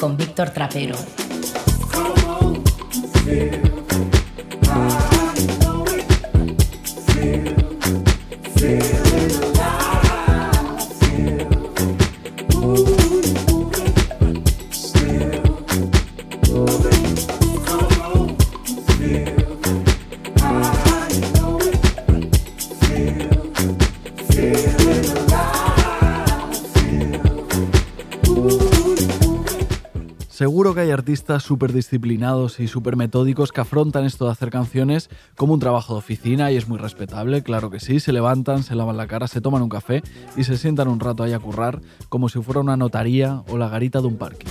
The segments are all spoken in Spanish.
Con Víctor Trapero. Artistas disciplinados y súper metódicos que afrontan esto de hacer canciones como un trabajo de oficina y es muy respetable, claro que sí, se levantan, se lavan la cara, se toman un café y se sientan un rato ahí a currar como si fuera una notaría o la garita de un parque.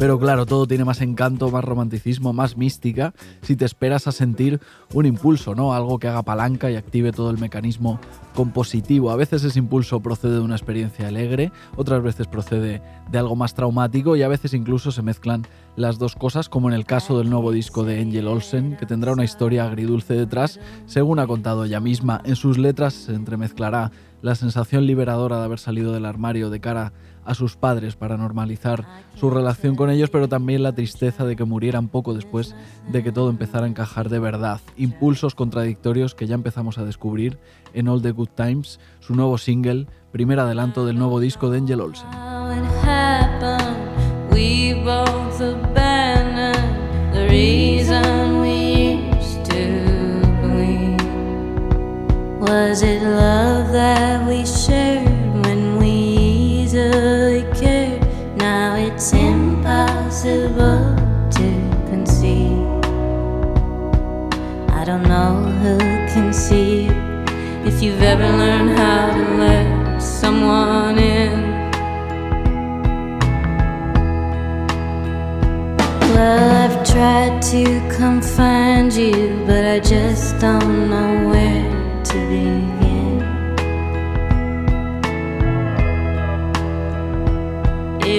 Pero claro, todo tiene más encanto, más romanticismo, más mística si te esperas a sentir un impulso, ¿no? Algo que haga palanca y active todo el mecanismo compositivo. A veces ese impulso procede de una experiencia alegre, otras veces procede de algo más traumático y a veces incluso se mezclan las dos cosas, como en el caso del nuevo disco de Angel Olsen, que tendrá una historia agridulce detrás. Según ha contado ella misma, en sus letras se entremezclará la sensación liberadora de haber salido del armario de cara a sus padres para normalizar su relación con ellos, pero también la tristeza de que murieran poco después de que todo empezara a encajar de verdad. Impulsos contradictorios que ya empezamos a descubrir en All the Good Times, su nuevo single, primer adelanto del nuevo disco de Angel Olsen. Was it love that we shared impossible to conceive. I don't know who can see if you've ever learned how to let someone in. Well, I've tried to come find you, but I just don't know where to begin.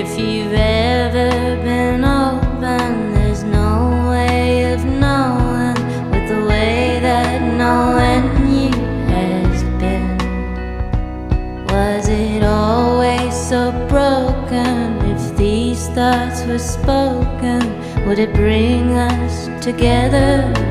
If you've ever been open, there's no way of knowing with the way that knowing you has been. Was it always so broken? If these thoughts were spoken, would it bring us together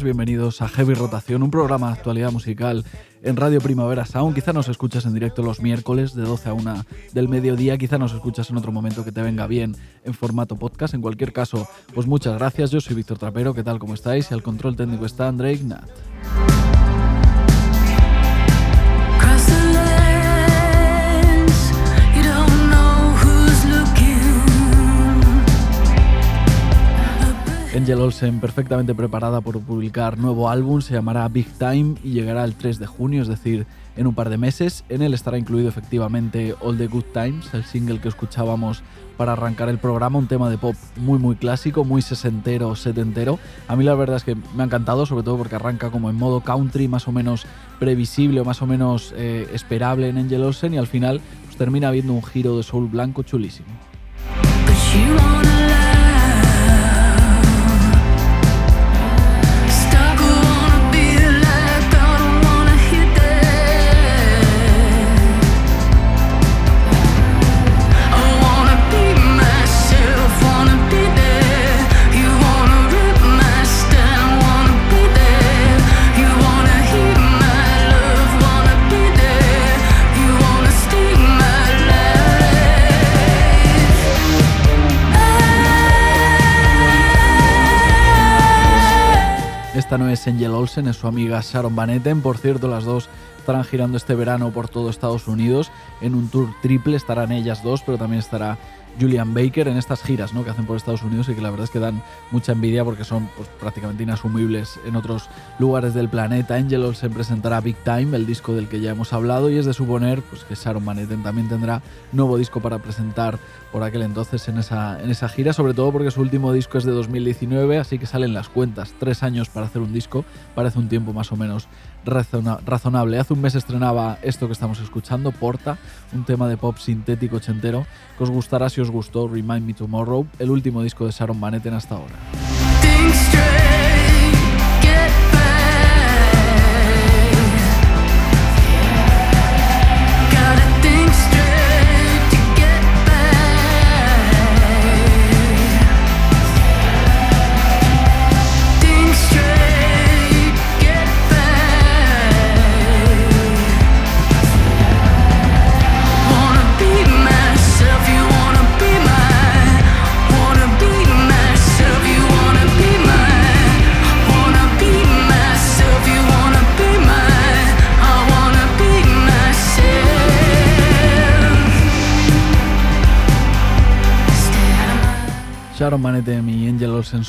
Bienvenidos a Heavy Rotación, un programa de actualidad musical en Radio Primavera Sound. Quizá nos escuchas en directo los miércoles de 12 a 1 del mediodía, quizá nos escuchas en otro momento que te venga bien en formato podcast. En cualquier caso, pues muchas gracias. Yo soy Víctor Trapero, ¿qué tal? ¿Cómo estáis? Y al control técnico está André Ignat. Angel Olsen perfectamente preparada por publicar nuevo álbum, se llamará Big Time y llegará el 3 de junio, es decir, en un par de meses. En él estará incluido efectivamente All the Good Times, el single que escuchábamos para arrancar el programa, un tema de pop muy muy clásico, muy sesentero, setentero. A mí la verdad es que me ha encantado, sobre todo porque arranca como en modo country, más o menos previsible o más o menos eh, esperable en Angel Olsen y al final pues, termina viendo un giro de soul blanco chulísimo. Esta no es Angel Olsen, es su amiga Sharon Van Etten. Por cierto, las dos estarán girando este verano por todo Estados Unidos en un tour triple. Estarán ellas dos, pero también estará Julian Baker en estas giras ¿no? que hacen por Estados Unidos y que la verdad es que dan mucha envidia porque son pues, prácticamente inasumibles en otros lugares del planeta. Angel Olsen presentará Big Time, el disco del que ya hemos hablado, y es de suponer pues, que Sharon Van también tendrá nuevo disco para presentar por aquel entonces en esa, en esa gira, sobre todo porque su último disco es de 2019, así que salen las cuentas. Tres años para hacer un disco, parece un tiempo más o menos razonable. Hace un mes estrenaba esto que estamos escuchando, Porta, un tema de pop sintético ochentero, que os gustará si os gustó Remind Me Tomorrow, el último disco de Sharon Van Etten hasta ahora.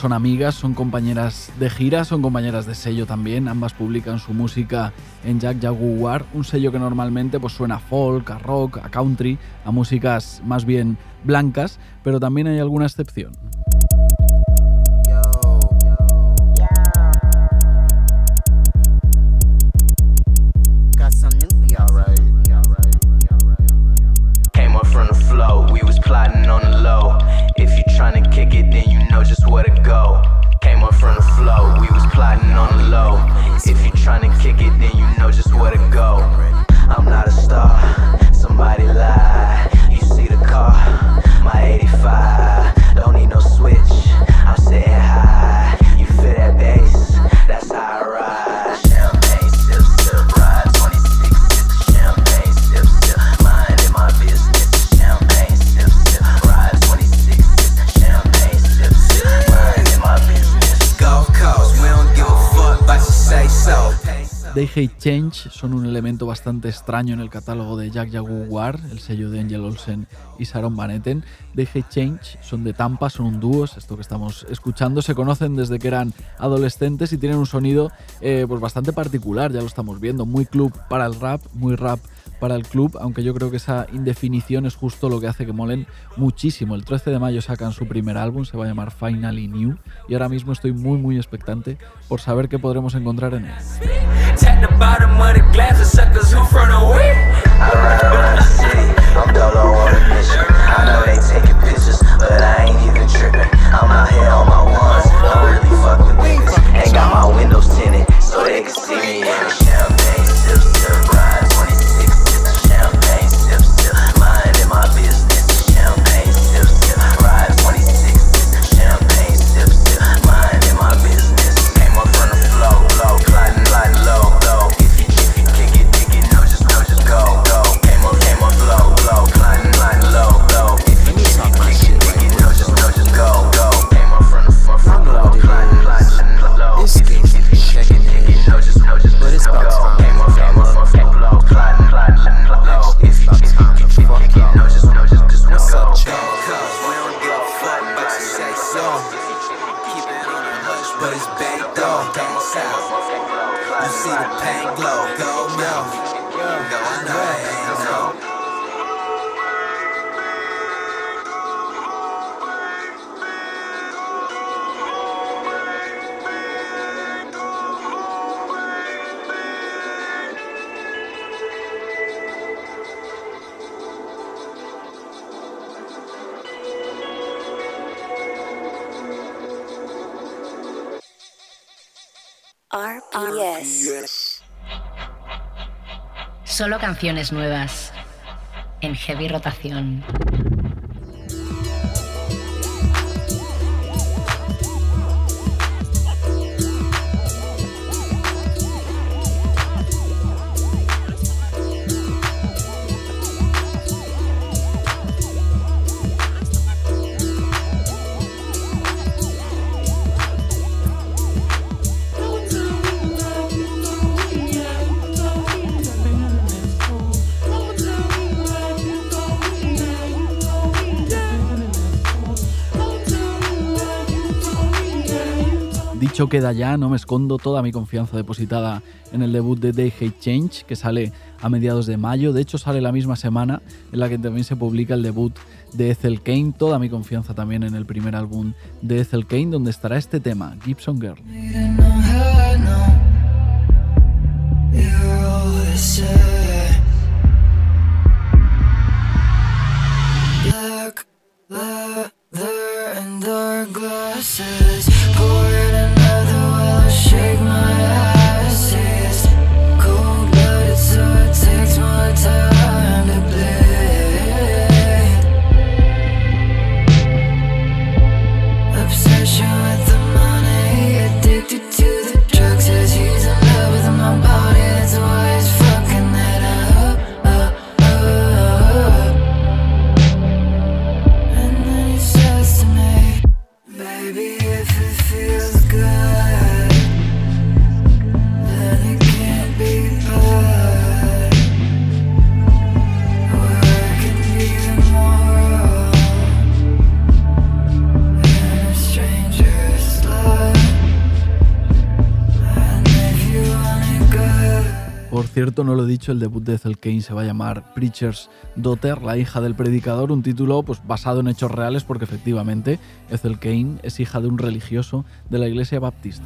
Son amigas, son compañeras de gira, son compañeras de sello también. Ambas publican su música en Jack Jaguar, un sello que normalmente pues, suena a folk, a rock, a country, a músicas más bien blancas, pero también hay alguna excepción. know just where to go. Came up from the flow, we was plotting on the low. If you tryna kick it, then you know just where to go. I'm not a star, somebody lied. You see the car, my 85. Don't need no switch, I'm sitting high. You feel that bass, that's how I ride. They Hate Change son un elemento bastante extraño en el catálogo de Jack Jaguar, el sello de Angel Olsen y Sharon Van Etten. They Hate Change son de Tampa, son un dúo, esto que estamos escuchando. Se conocen desde que eran adolescentes y tienen un sonido eh, pues bastante particular, ya lo estamos viendo. Muy club para el rap, muy rap para el club, aunque yo creo que esa indefinición es justo lo que hace que molen muchísimo. El 13 de mayo sacan su primer álbum, se va a llamar Finally New, y ahora mismo estoy muy muy expectante por saber qué podremos encontrar en él. Solo canciones nuevas en heavy rotación. Queda ya, no me escondo toda mi confianza depositada en el debut de Day Hate Change, que sale a mediados de mayo. De hecho, sale la misma semana en la que también se publica el debut de Ethel Kane. Toda mi confianza también en el primer álbum de Ethel Kane, donde estará este tema, Gibson Girl. No lo he dicho, el debut de Ethel Kane se va a llamar Preacher's Daughter, la hija del predicador, un título pues, basado en hechos reales porque efectivamente Ethel Kane es hija de un religioso de la iglesia baptista.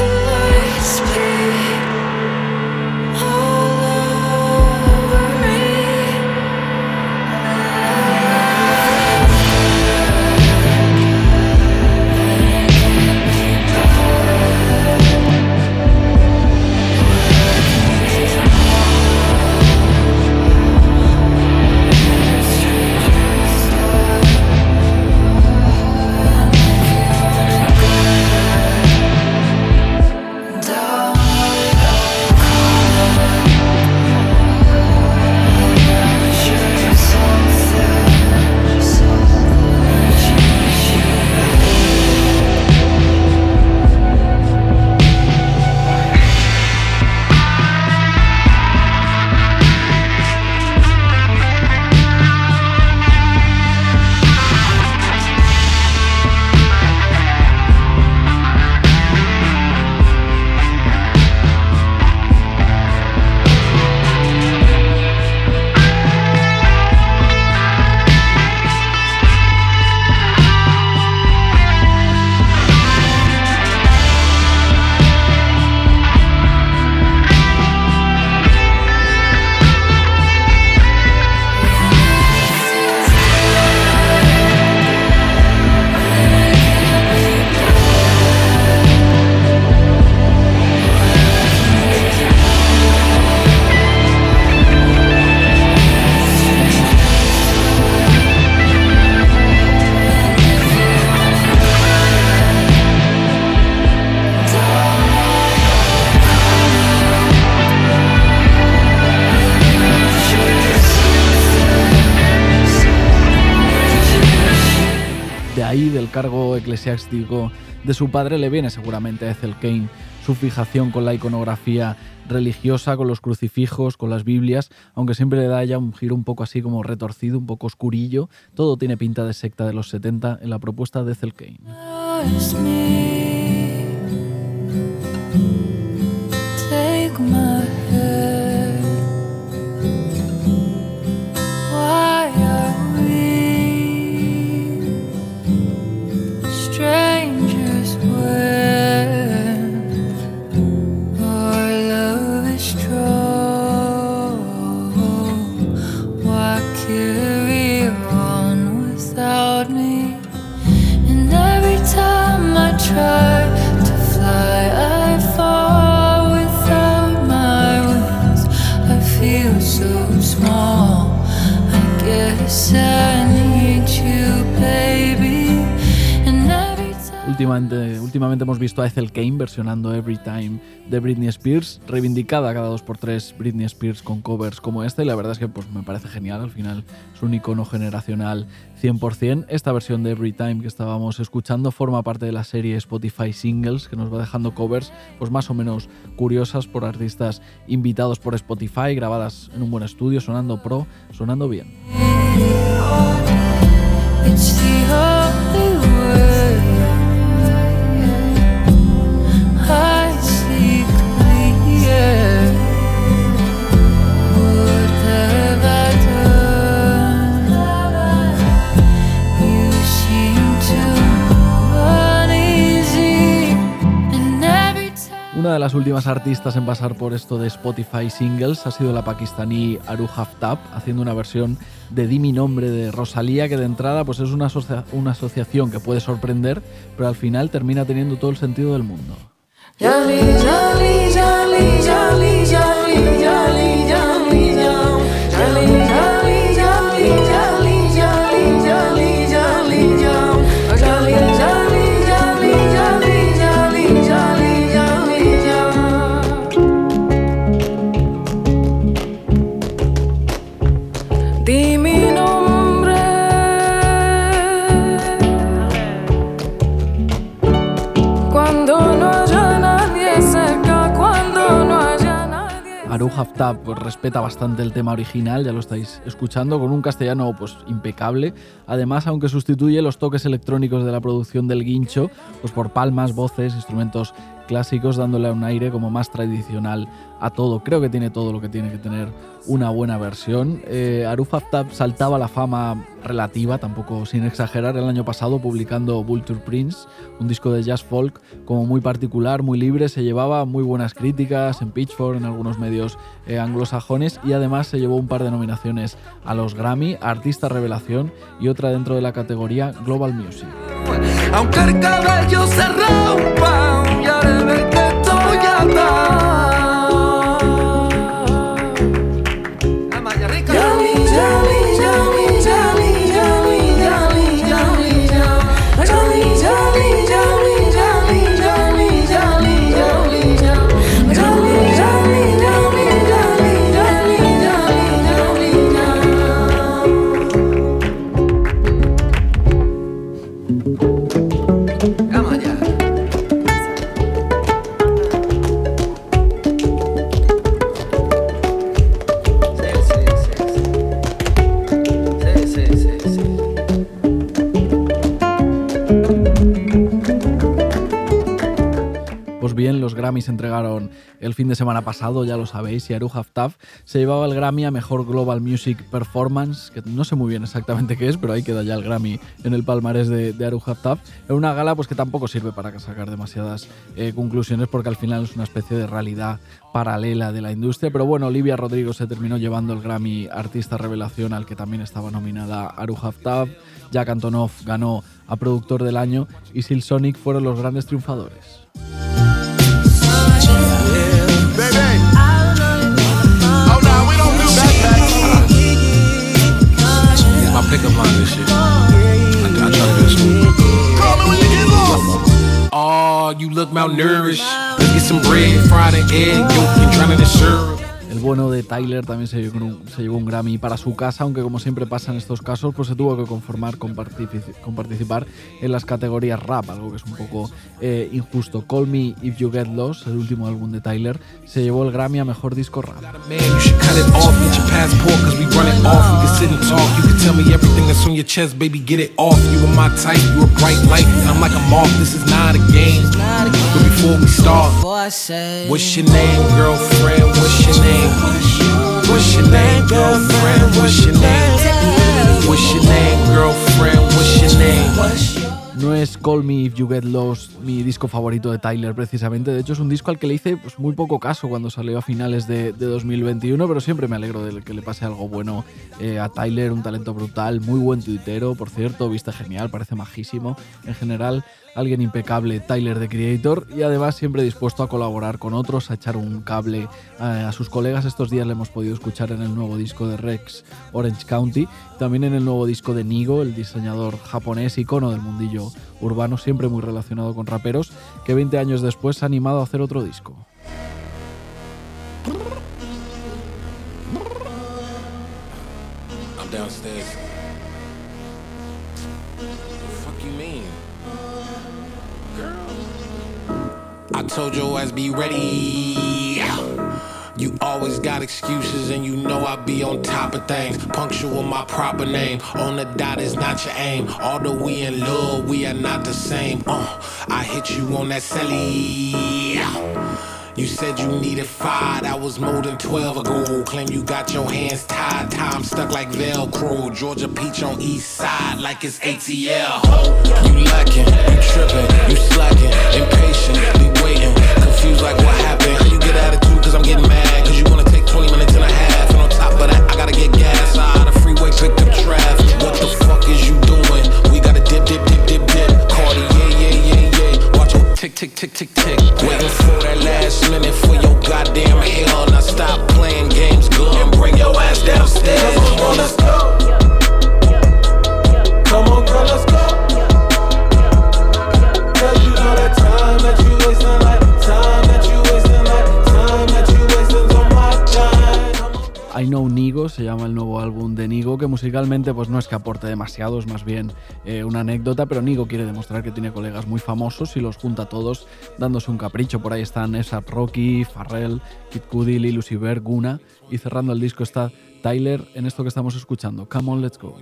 de su padre, le viene seguramente a Ethel Kane su fijación con la iconografía religiosa, con los crucifijos, con las Biblias, aunque siempre le da ya un giro un poco así como retorcido, un poco oscurillo. Todo tiene pinta de secta de los 70 en la propuesta de Ethel Kane. Visto a Ethel Kane versionando Every Time de Britney Spears, reivindicada cada dos por tres Britney Spears con covers como este, y la verdad es que pues, me parece genial, al final es un icono generacional 100%. Esta versión de Every Time que estábamos escuchando forma parte de la serie Spotify Singles, que nos va dejando covers pues más o menos curiosas por artistas invitados por Spotify, grabadas en un buen estudio, sonando pro, sonando bien. Una de las últimas artistas en pasar por esto de Spotify Singles ha sido la pakistaní Aru Haftab, haciendo una versión de Di mi nombre de Rosalía, que de entrada pues es una, una asociación que puede sorprender, pero al final termina teniendo todo el sentido del mundo. Haftab pues, respeta bastante el tema original, ya lo estáis escuchando, con un castellano pues impecable. Además, aunque sustituye los toques electrónicos de la producción del guincho, pues por palmas, voces, instrumentos clásicos, dándole un aire como más tradicional a todo. Creo que tiene todo lo que tiene que tener una buena versión. Eh, Aruf Aftab saltaba la fama relativa, tampoco sin exagerar, el año pasado publicando Vulture Prince, un disco de jazz folk como muy particular, muy libre, se llevaba muy buenas críticas en Pitchfork, en algunos medios eh, anglosajones y además se llevó un par de nominaciones a los Grammy, Artista Revelación y otra dentro de la categoría Global Music. Aunque el cabello se rompa, Pareme che togliata los Grammys entregaron el fin de semana pasado, ya lo sabéis, y Aru Haftaf se llevaba el Grammy a Mejor Global Music Performance, que no sé muy bien exactamente qué es, pero ahí queda ya el Grammy en el palmarés de, de Aru Haftaf. Era una gala pues, que tampoco sirve para sacar demasiadas eh, conclusiones, porque al final es una especie de realidad paralela de la industria, pero bueno, Olivia Rodrigo se terminó llevando el Grammy Artista Revelación, al que también estaba nominada Aru Haftaf. Jack Antonoff ganó a Productor del Año y Silsonic fueron los grandes triunfadores. Pickup line this shit. I, I try to do it. Call me when you get lost. Oh, you look malnourished. Let's get some bread, fried an egg, yolk, and drown in the syrup. El bueno de Tyler también se llevó, un, se llevó, un, Grammy para su casa, aunque como siempre pasa en estos casos, pues se tuvo que conformar con, con participar en las categorías rap, algo que es un poco eh, injusto. Call Me If You Get Lost, el último álbum de Tyler, se llevó el Grammy a Mejor Disco Rap. What's your name, girlfriend? What's your name? Girlfriend? What's your name? No es Call Me If You Get Lost mi disco favorito de Tyler precisamente, de hecho es un disco al que le hice pues, muy poco caso cuando salió a finales de, de 2021, pero siempre me alegro de que le pase algo bueno eh, a Tyler, un talento brutal, muy buen tuitero, por cierto, viste genial, parece majísimo en general alguien impecable, Tyler de Creator, y además siempre dispuesto a colaborar con otros, a echar un cable a, sus colegas. Estos días le hemos podido escuchar en el nuevo disco de Rex, Orange County, también en el nuevo disco de Nigo, el diseñador japonés, icono del mundillo urbano, siempre muy relacionado con raperos, que 20 años después se ha animado a hacer otro disco. I told your ass be ready. You always got excuses and you know I be on top of things. Punctual my proper name. On the dot is not your aim. Although we in love, we are not the same. Uh, I hit you on that celly. You said you needed five, that was more than 12 ago. Claim you got your hands tied, time stuck like Velcro. Georgia Peach on east side like it's ATL. You lacking, you tripping, you slacking, impatient be waiting, confused like what happened. How you get attitude cause I'm getting mad. Tick, tick, tick, tick. Waiting for that last minute for your goddamn hell. Now stop playing games, good, and bring your ass downstairs. Let's go. Nigo se llama el nuevo álbum de Nigo, que musicalmente pues no es que aporte demasiado, es más bien eh, una anécdota, pero Nigo quiere demostrar que tiene colegas muy famosos y los junta a todos dándose un capricho. Por ahí están Esat Rocky, Farrell, Kid Cudi, Lil Guna y cerrando el disco está Tyler en esto que estamos escuchando. Come on, let's go.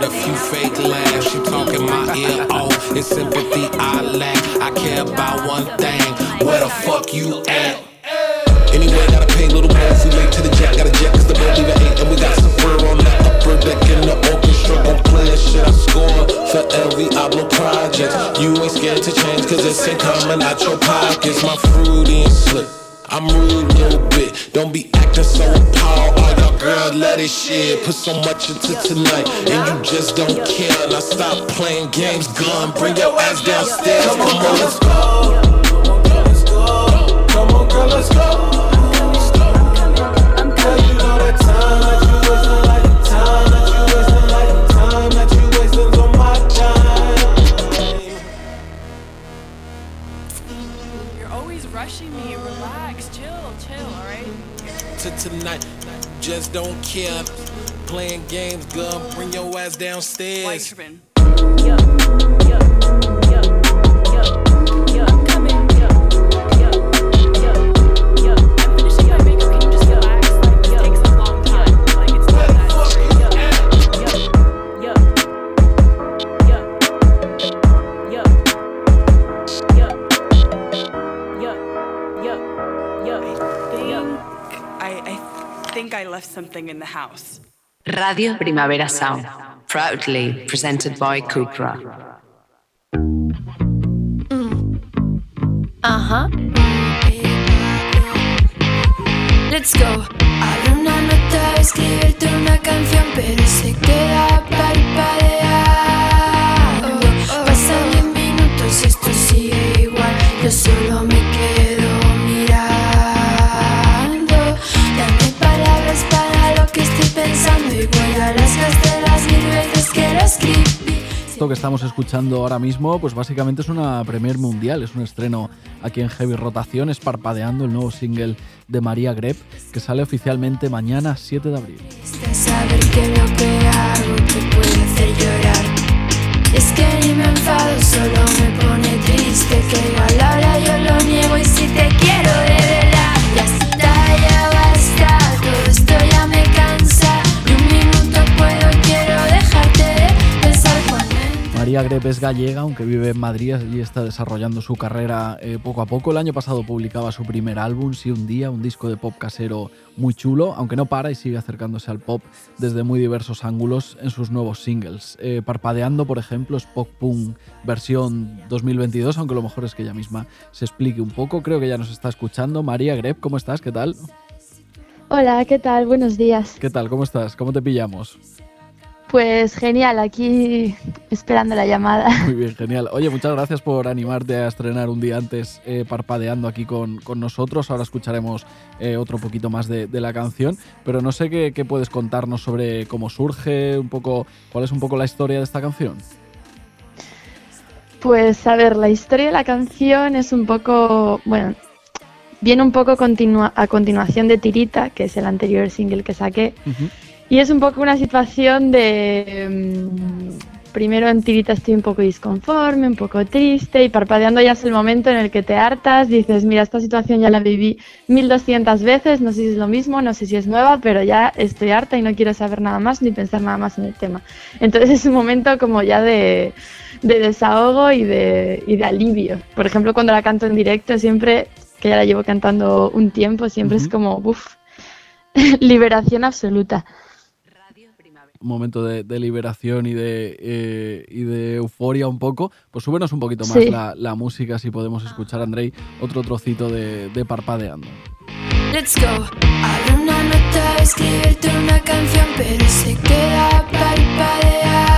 With a few fake laughs. She talking my ear off. It's sympathy I lack. I care about one thing. Where the fuck you at? Anyway, gotta pay little if we late to the jack. Gotta jet cause the boat leave 8 and we got some fur on the upper deck in the orchestra. Gon' play shit I score for every Ablo project. You ain't scared to change cause it's ain't coming out your pockets. My fruity and slick. I'm rude little bit. Don't be acting so appalled. All y'all girls let this shit. Put so much into tonight, and you just don't care. Now stop playing games, gun. Bring your ass downstairs. Come on, girl, let's go. Come on, girl, let's go. Tonight. Just don't care. Playing games, girl. Bring your ass downstairs. Something in the house. Radio Primavera Sound, proudly presented by Cupra. Mm. Uh huh. Let's go. Abre una nota, escribirte una canción, pero se queda parpadeando. Esto que estamos escuchando ahora mismo, pues básicamente es una premier mundial, es un estreno aquí en Heavy Rotación, es Parpadeando, el nuevo single de María Grep, que sale oficialmente mañana 7 de abril. María Grep es gallega, aunque vive en Madrid y está desarrollando su carrera eh, poco a poco. El año pasado publicaba su primer álbum, Sí un día, un disco de pop casero muy chulo, aunque no para y sigue acercándose al pop desde muy diversos ángulos en sus nuevos singles. Eh, Parpadeando, por ejemplo, es pop punk versión 2022, aunque lo mejor es que ella misma se explique un poco. Creo que ya nos está escuchando. María Grep, ¿cómo estás? ¿Qué tal? Hola, ¿qué tal? Buenos días. ¿Qué tal? ¿Cómo estás? ¿Cómo te pillamos? Pues genial, aquí esperando la llamada. Muy bien, genial. Oye, muchas gracias por animarte a estrenar un día antes eh, parpadeando aquí con, con, nosotros. Ahora escucharemos eh, otro poquito más de, de, la canción, pero no sé qué, qué, puedes contarnos sobre cómo surge, un poco, cuál es un poco la historia de esta canción. Pues a ver, la historia de la canción es un poco, bueno, viene un poco continua, a continuación de Tirita, que es el anterior single que saqué. Uh -huh. Y es un poco una situación de... Um, primero en Tirita estoy un poco disconforme, un poco triste y parpadeando ya es el momento en el que te hartas, dices, mira, esta situación ya la viví 1200 veces, no sé si es lo mismo, no sé si es nueva, pero ya estoy harta y no quiero saber nada más ni pensar nada más en el tema. Entonces es un momento como ya de, de desahogo y de, y de alivio. Por ejemplo, cuando la canto en directo, siempre, que ya la llevo cantando un tiempo, siempre uh -huh. es como, uff, liberación absoluta un momento de, de liberación y de, eh, y de euforia un poco, pues súbenos un poquito más sí. la, la, música si podemos escuchar, Andrei, otro trocito de, de Parpadeando. Let's go. Abre una nota, escribirte una canción, pero se queda parpadear.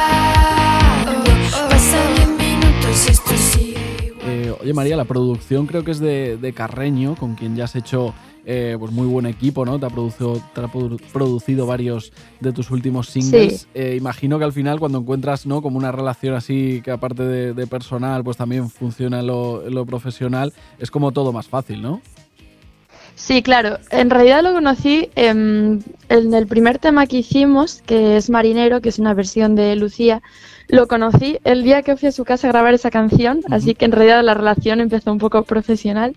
Oh, oh, Pasan 10 minutos y esto sigue. Eh, oye María, la producción creo que es de, de Carreño, con quien ya has hecho eh, pues muy buen equipo, ¿no? Te ha, producido, te ha producido varios de tus últimos singles. Sí. Eh, imagino que al final cuando encuentras, ¿no? Como una relación así que aparte de, de personal, pues también funciona en lo, en lo, profesional, es como todo más fácil, ¿no? Sí, claro. En realidad lo conocí en, en el primer tema que hicimos, que es Marinero, que es una versión de Lucía. Lo conocí el día que fui a su casa a grabar esa canción, uh -huh. así que en realidad la relación empezó un poco profesional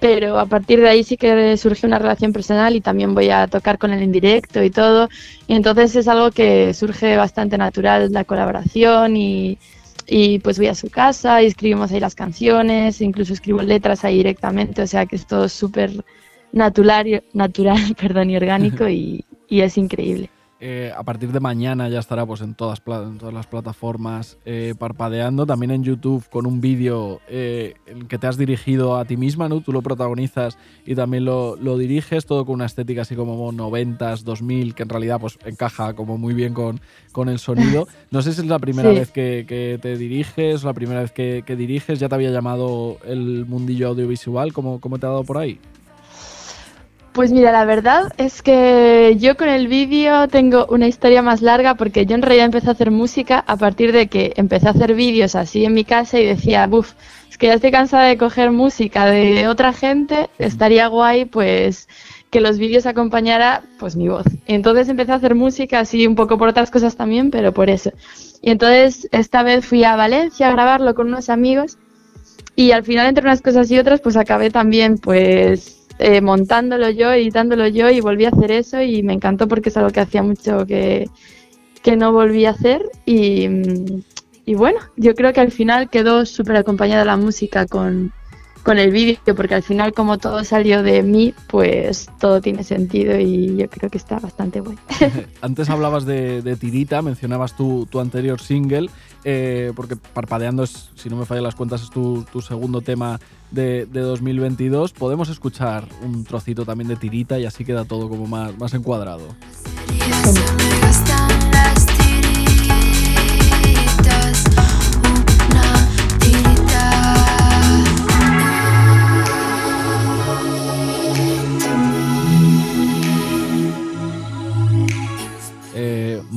pero a partir de ahí sí que surge una relación personal y también voy a tocar con él en directo y todo. Y entonces es algo que surge bastante natural, la colaboración y, y pues voy a su casa y escribimos ahí las canciones, incluso escribo letras ahí directamente, o sea que es todo súper natural, natural perdón, y orgánico y, y es increíble. Eh, a partir de mañana ya estará pues, en, todas, en todas las plataformas eh, parpadeando, también en YouTube con un vídeo eh, que te has dirigido a ti misma, ¿no? tú lo protagonizas y también lo, lo, diriges, todo con una estética así como 90s, 2000, que en realidad pues, encaja como muy bien con, con el sonido. No sé si es la primera sí. vez que, que, te diriges, la primera vez que, que, diriges, ya te había llamado el mundillo audiovisual, ¿cómo, cómo te ha dado por ahí? Pues mira, la verdad es que yo con el vídeo tengo una historia más larga porque yo en realidad empecé a hacer música a partir de que empecé a hacer vídeos así en mi casa y decía, buf, es que ya estoy cansada de coger música de otra gente, estaría guay pues que los vídeos acompañara pues mi voz. Entonces empecé a hacer música así un poco por otras cosas también, pero por eso. Y entonces esta vez fui a Valencia a grabarlo con unos amigos y al final entre unas cosas y otras pues acabé también pues eh, montándolo yo, editándolo yo y volví a hacer eso y me encantó porque es algo que hacía mucho que, que no volví a hacer y, y bueno, yo creo que al final quedó súper acompañada la música con, con el vídeo porque al final como todo salió de mí, pues todo tiene sentido y yo creo que está bastante bueno. Antes hablabas de, de Tirita, mencionabas tu, tu anterior single, eh, porque Parpadeando, es, si no me fallan las cuentas, es tu, tu segundo tema de, de, 2022. Podemos escuchar un trocito también de Tirita y así queda todo como más, más encuadrado.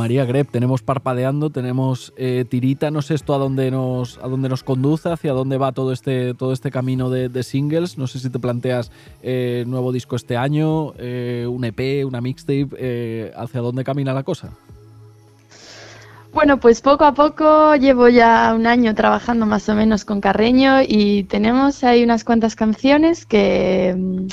María Greb, tenemos parpadeando, tenemos eh, tirita, no sé esto a dónde nos, a dónde nos conduce, hacia dónde va todo este, todo este camino de, singles, no sé si te planteas eh, nuevo disco este año, eh, un EP, una mixtape, hacia dónde camina la cosa. Bueno, pues poco a poco llevo ya un año trabajando más o menos con Carreño y tenemos ahí unas cuantas canciones que mm,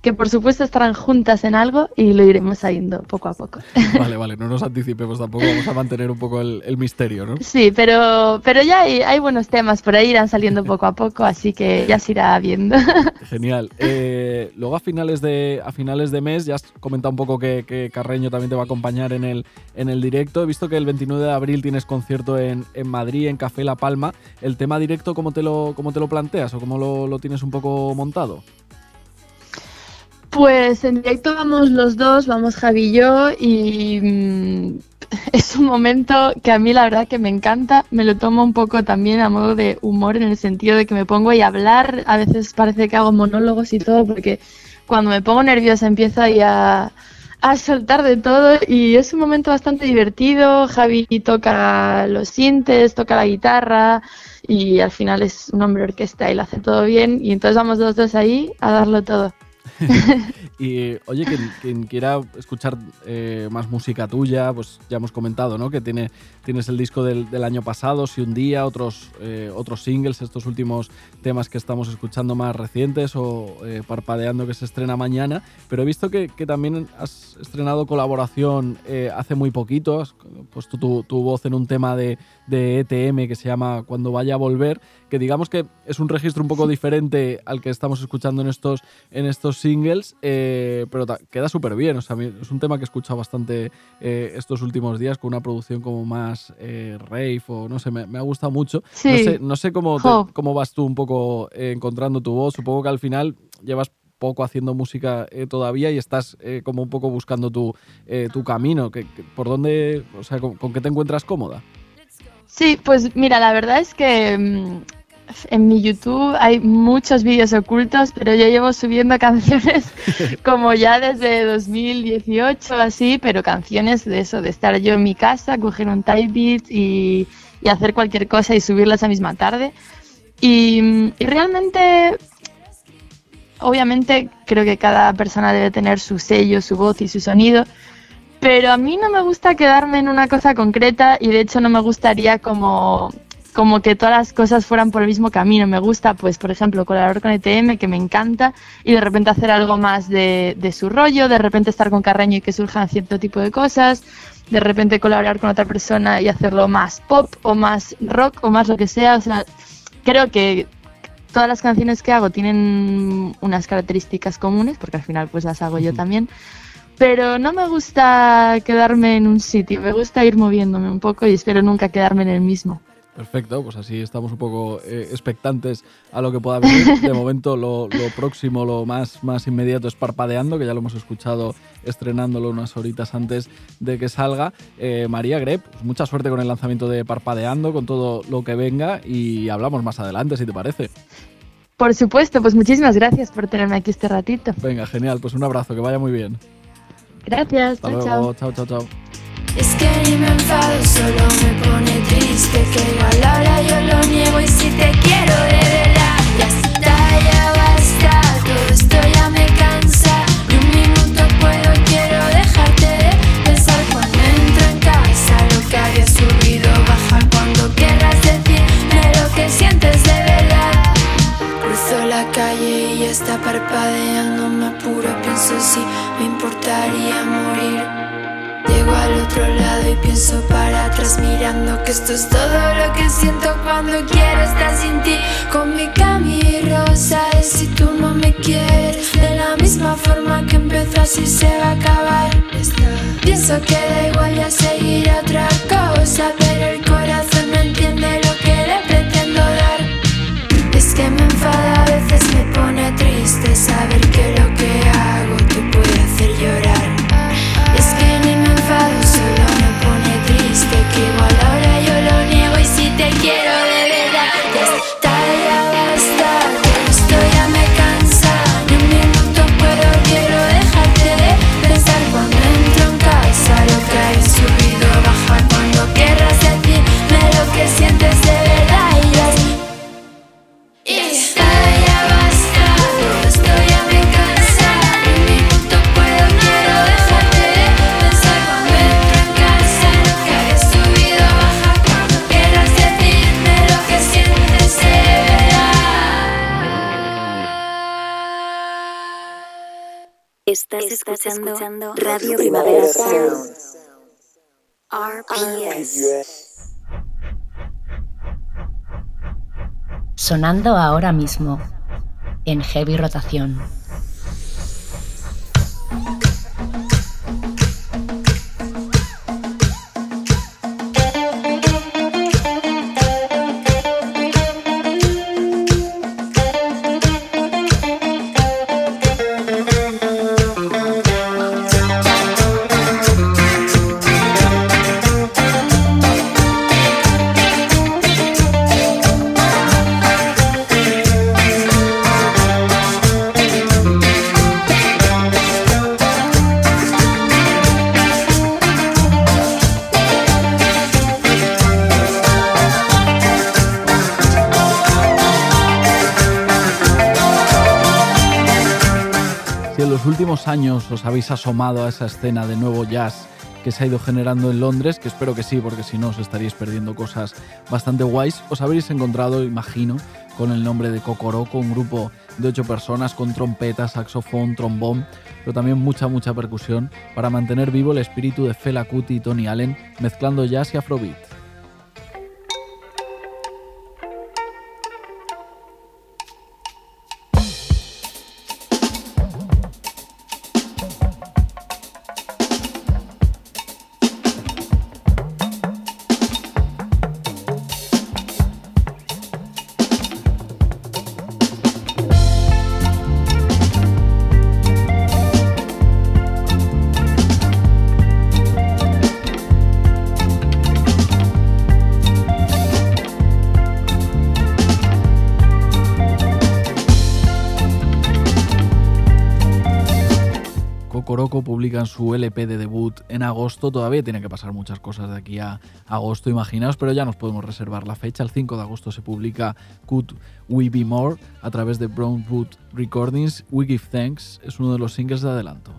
que por supuesto estarán juntas en algo y lo iremos saliendo poco a poco. Vale, vale, no nos anticipemos tampoco, vamos a mantener un poco el, misterio, ¿no? Sí, pero, pero ya hay, buenos temas por ahí, irán saliendo poco a poco, así que ya se irá viendo. Genial. Eh, luego a finales, de, a finales de mes, ya has comentado un poco que, Carreño también te va a acompañar en el, en el directo. He visto que el 29 de abril tienes concierto en, Madrid, en Café La Palma. ¿El tema directo cómo te lo, cómo te lo planteas o cómo lo, lo tienes un poco montado? Pues en directo vamos los dos, vamos Javi y yo, y mm, es un momento que a mí la verdad que me encanta, me lo tomo un poco también a modo de humor en el sentido de que me pongo a hablar, a veces parece que hago monólogos y todo, porque cuando me pongo nerviosa empiezo ahí a, a soltar de todo y es un momento bastante divertido, Javi toca los sintes, toca la guitarra y al final es un hombre orquesta y lo hace todo bien. Y entonces vamos los dos ahí a darlo todo. y oye, quien, quiera escuchar eh, más música tuya, pues ya hemos comentado, ¿no? Que tiene, tienes el disco del, año pasado, Si un día, otros, eh, otros singles, estos últimos temas que estamos escuchando más recientes o eh, Parpadeando que se estrena mañana. Pero he visto que, también has estrenado colaboración hace muy poquito, has puesto tu, tu voz en un tema de, de ETM que se llama Cuando vaya a volver, que digamos que es un registro un poco diferente al que estamos escuchando en estos, en estos singles, eh, pero queda súper bien. O sea, es un tema que he escuchado bastante eh, estos últimos días con una producción como más eh, rave o no sé, me, ha gustado mucho. No sé, no sé cómo, cómo vas tú un poco encontrando tu voz. Supongo que al final llevas poco haciendo música todavía y estás como un poco buscando tu, tu camino. Que, ¿Por dónde, o sea, con qué te encuentras cómoda? Sí, pues mira, la verdad es que mm, en mi YouTube hay muchos vídeos ocultos, pero yo llevo subiendo canciones como ya desde 2018 así, pero canciones de eso, de estar yo en mi casa, coger un type beat y, hacer cualquier cosa y subirlas esa misma tarde. y, realmente, obviamente, creo que cada persona debe tener su sello, su voz y su sonido. Pero a mí no me gusta quedarme en una cosa concreta y de hecho no me gustaría como, como que todas las cosas fueran por el mismo camino. Me gusta, pues, por ejemplo, colaborar con ETM, que me encanta, y de repente hacer algo más de, de su rollo, de repente estar con Carreño y que surjan cierto tipo de cosas, de repente colaborar con otra persona y hacerlo más pop o más rock o más lo que sea. O sea, creo que todas las canciones que hago tienen unas características comunes, porque al final pues las hago yo también pero no me gusta quedarme en un sitio, me gusta ir moviéndome un poco y espero nunca quedarme en el mismo. Perfecto, pues así estamos un poco eh, expectantes a lo que pueda venir. De momento lo, próximo, lo más, más inmediato es Parpadeando, que ya lo hemos escuchado estrenándolo unas horitas antes de que salga. Eh, María Grep, pues mucha suerte con el lanzamiento de Parpadeando, con todo lo que venga y hablamos más adelante, si te parece. Por supuesto, pues muchísimas gracias por tenerme aquí este ratito. Venga, genial, pues un abrazo, que vaya muy bien. Gracias. Hasta chao, luego. Chao, chao, chao. Es que ni me enfado, solo me pone triste que a la hora yo lo niego y si te quiero de verdad, ya está, ya basta, todo esto ya me cansa. Ni un minuto puedo, quiero dejarte de pensar cuando entro en casa, lo que había subido, baja cuando quieras decirme lo que sientes de verdad. Cruzo la calle y está parpadeando, me apuro, pienso si me importaría morir. Llego al otro lado y pienso para atrás mirando que esto es todo lo que siento cuando quiero estar sin ti. Con mi cami rosa y si tú no me quieres de la misma forma que empezó así se va a acabar. Pienso que da igual ya seguir otra cosa, pero el corazón no entiende lo que le pretendo dar. Es que me enfada a veces me pone triste saber Estás, escuchando, Radio Primavera Sound. RPS. Sonando ahora mismo en heavy rotación. Os habéis asomado a esa escena de nuevo jazz que se ha ido generando en Londres, que espero que sí, porque si no os estaríais perdiendo cosas bastante guays, os habréis encontrado, imagino, con el nombre de Cocoroco, un grupo de ocho personas con trompeta, saxofón, trombón, pero también mucha, mucha percusión para mantener vivo el espíritu de Fela Kuti y Tony Allen, mezclando jazz y afrobeat. Publican su LP de debut en agosto. Todavía tiene que pasar muchas cosas de aquí a agosto, imaginaos, pero ya nos podemos reservar la fecha. El 5 de agosto se publica Could We Be More a través de Brownwood Recordings. We Give Thanks es uno de los singles de adelanto.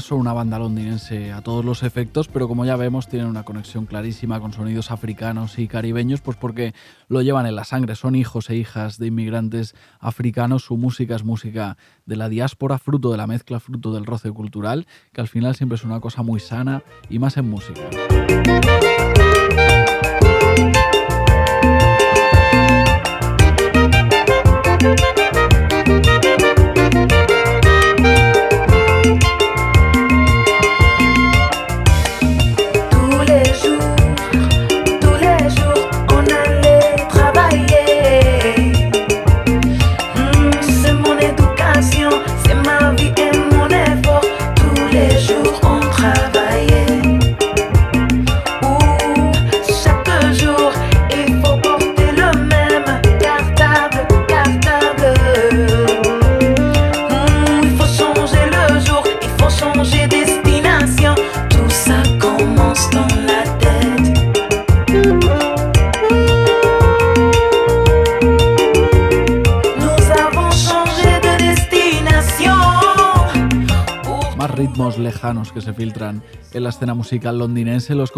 Son una banda londinense a todos los efectos, pero como ya vemos tienen una conexión clarísima con sonidos africanos y caribeños, pues porque lo llevan en la sangre, son hijos e hijas de inmigrantes africanos, su música es música de la diáspora, fruto de la mezcla, fruto del roce cultural, que al final siempre es una cosa muy sana y más en música. Lejanos que se filtran en la escena musical londinense, los,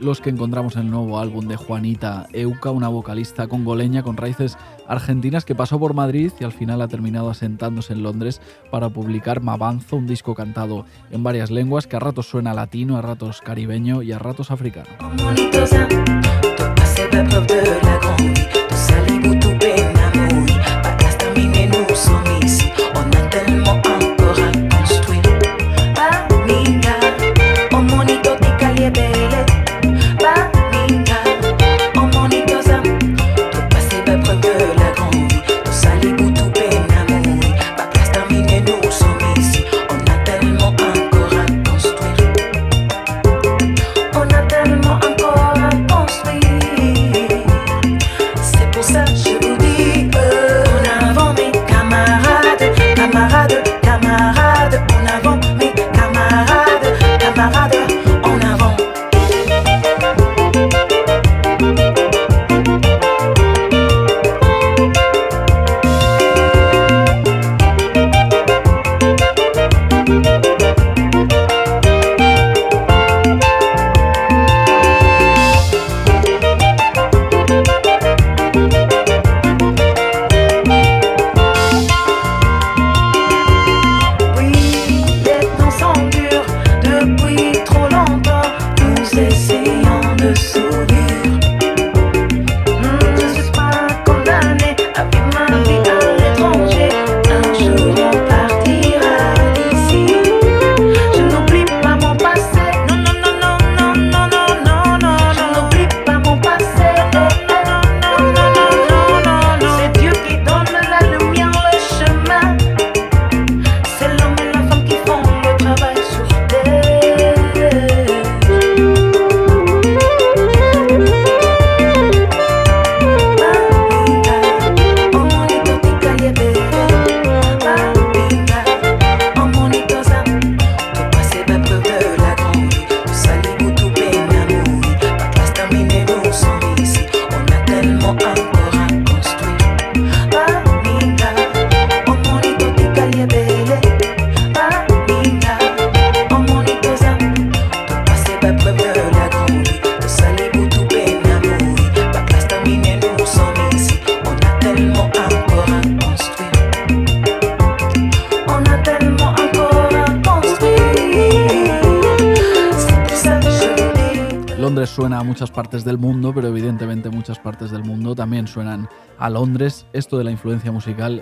los que encontramos en el nuevo álbum de Juanita Euca, una vocalista congoleña con raíces argentinas que pasó por Madrid y al final ha terminado asentándose en Londres para publicar Mabanzo, un disco cantado en varias lenguas que a ratos suena latino, a ratos caribeño y a ratos africano.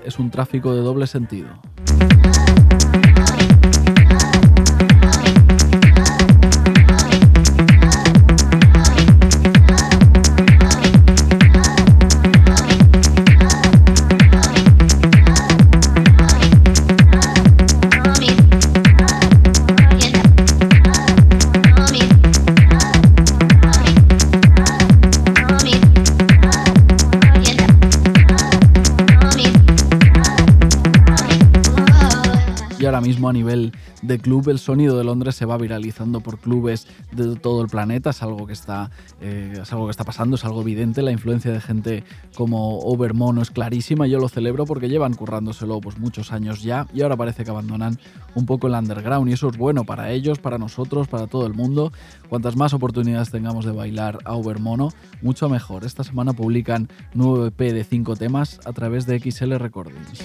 Es un tráfico de doble sentido. Club el sonido de Londres se va viralizando por clubes de todo el planeta, es algo que está, eh, es algo que está pasando, es algo evidente, la influencia de gente como Overmono es clarísima, yo lo celebro porque llevan currándoselo pues, muchos años ya y ahora parece que abandonan un poco el underground y eso es bueno para ellos, para nosotros, para todo el mundo. Cuantas más oportunidades tengamos de bailar a Overmono, mucho mejor. Esta semana publican nuevo EP de 5 temas a través de XL Recordings.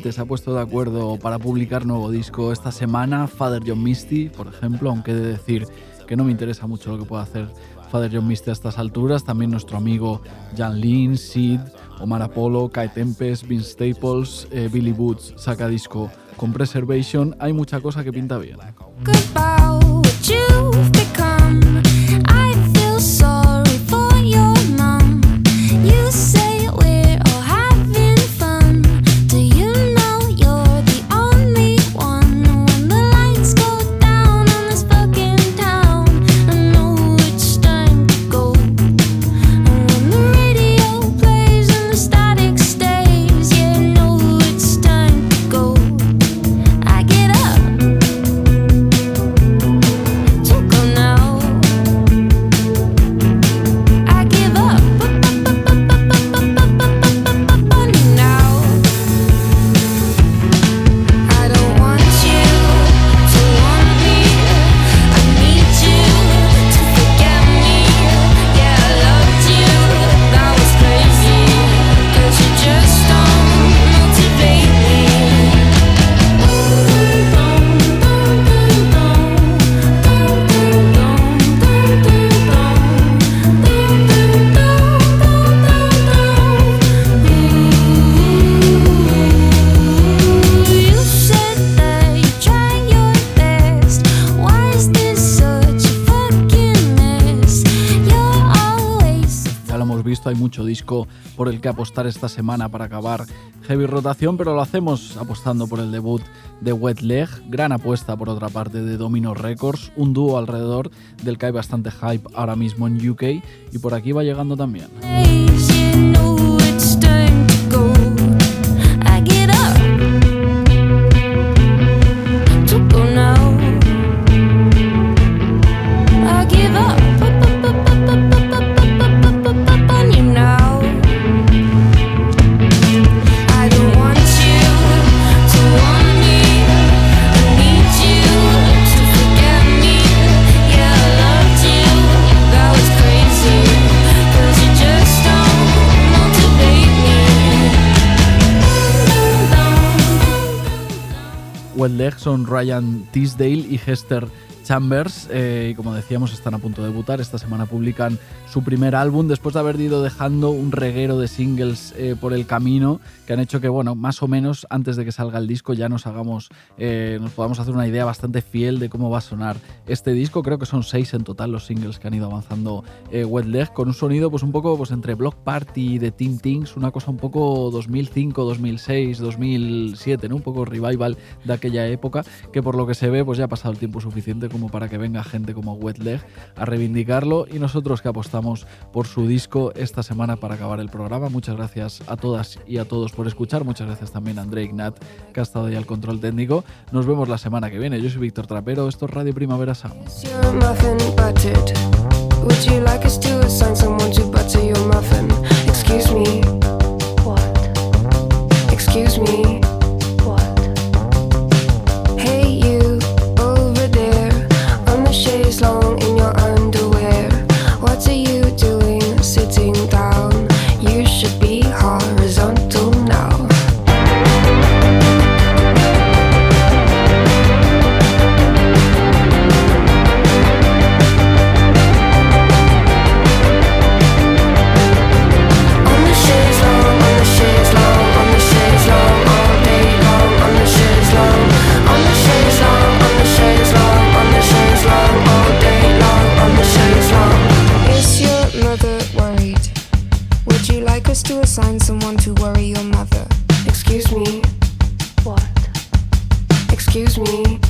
Se ha puesto de acuerdo para publicar nuevo disco esta semana. Father John Misty, por ejemplo, aunque he de decir que no me interesa mucho lo que pueda hacer Father John Misty a estas alturas. También nuestro amigo Jan Lin, Sid, Omar Apollo, Kai Tempest, Vince Staples, eh, Billy Boots saca disco con Preservation. Hay mucha cosa que pinta bien. Apostar esta semana para acabar heavy rotación, pero lo hacemos apostando por el debut de Wet Leg, gran apuesta por otra parte de Domino Records, un dúo alrededor del que hay bastante hype ahora mismo en UK y por aquí va llegando también. Leg son Ryan Tisdale y Hester Chambers eh, y como decíamos están a punto de debutar. Esta semana publican su primer álbum después de haber ido dejando un reguero de singles eh, por el camino que han hecho que, bueno, más o menos antes de que salga el disco ya nos hagamos, eh, nos podamos hacer una idea bastante fiel de cómo va a sonar este disco. Creo que son seis en total los singles que han ido avanzando eh, Wet Leg con un sonido pues un poco pues entre Block Party de Teen Things, una cosa un poco 2005, 2006, 2007, ¿no? Un poco revival de aquella época que por lo que se ve pues ya ha pasado el tiempo suficiente como para que venga gente como Wet Leg a reivindicarlo y nosotros que apostamos por su disco esta semana para acabar el programa. Muchas gracias a todas y a todos por escuchar. Muchas gracias también a André Ignat que ha estado ahí al control técnico. Nos vemos la semana que viene. Yo soy Víctor Trapero, esto es Radio Primavera Sound. Your muffin Excuse me.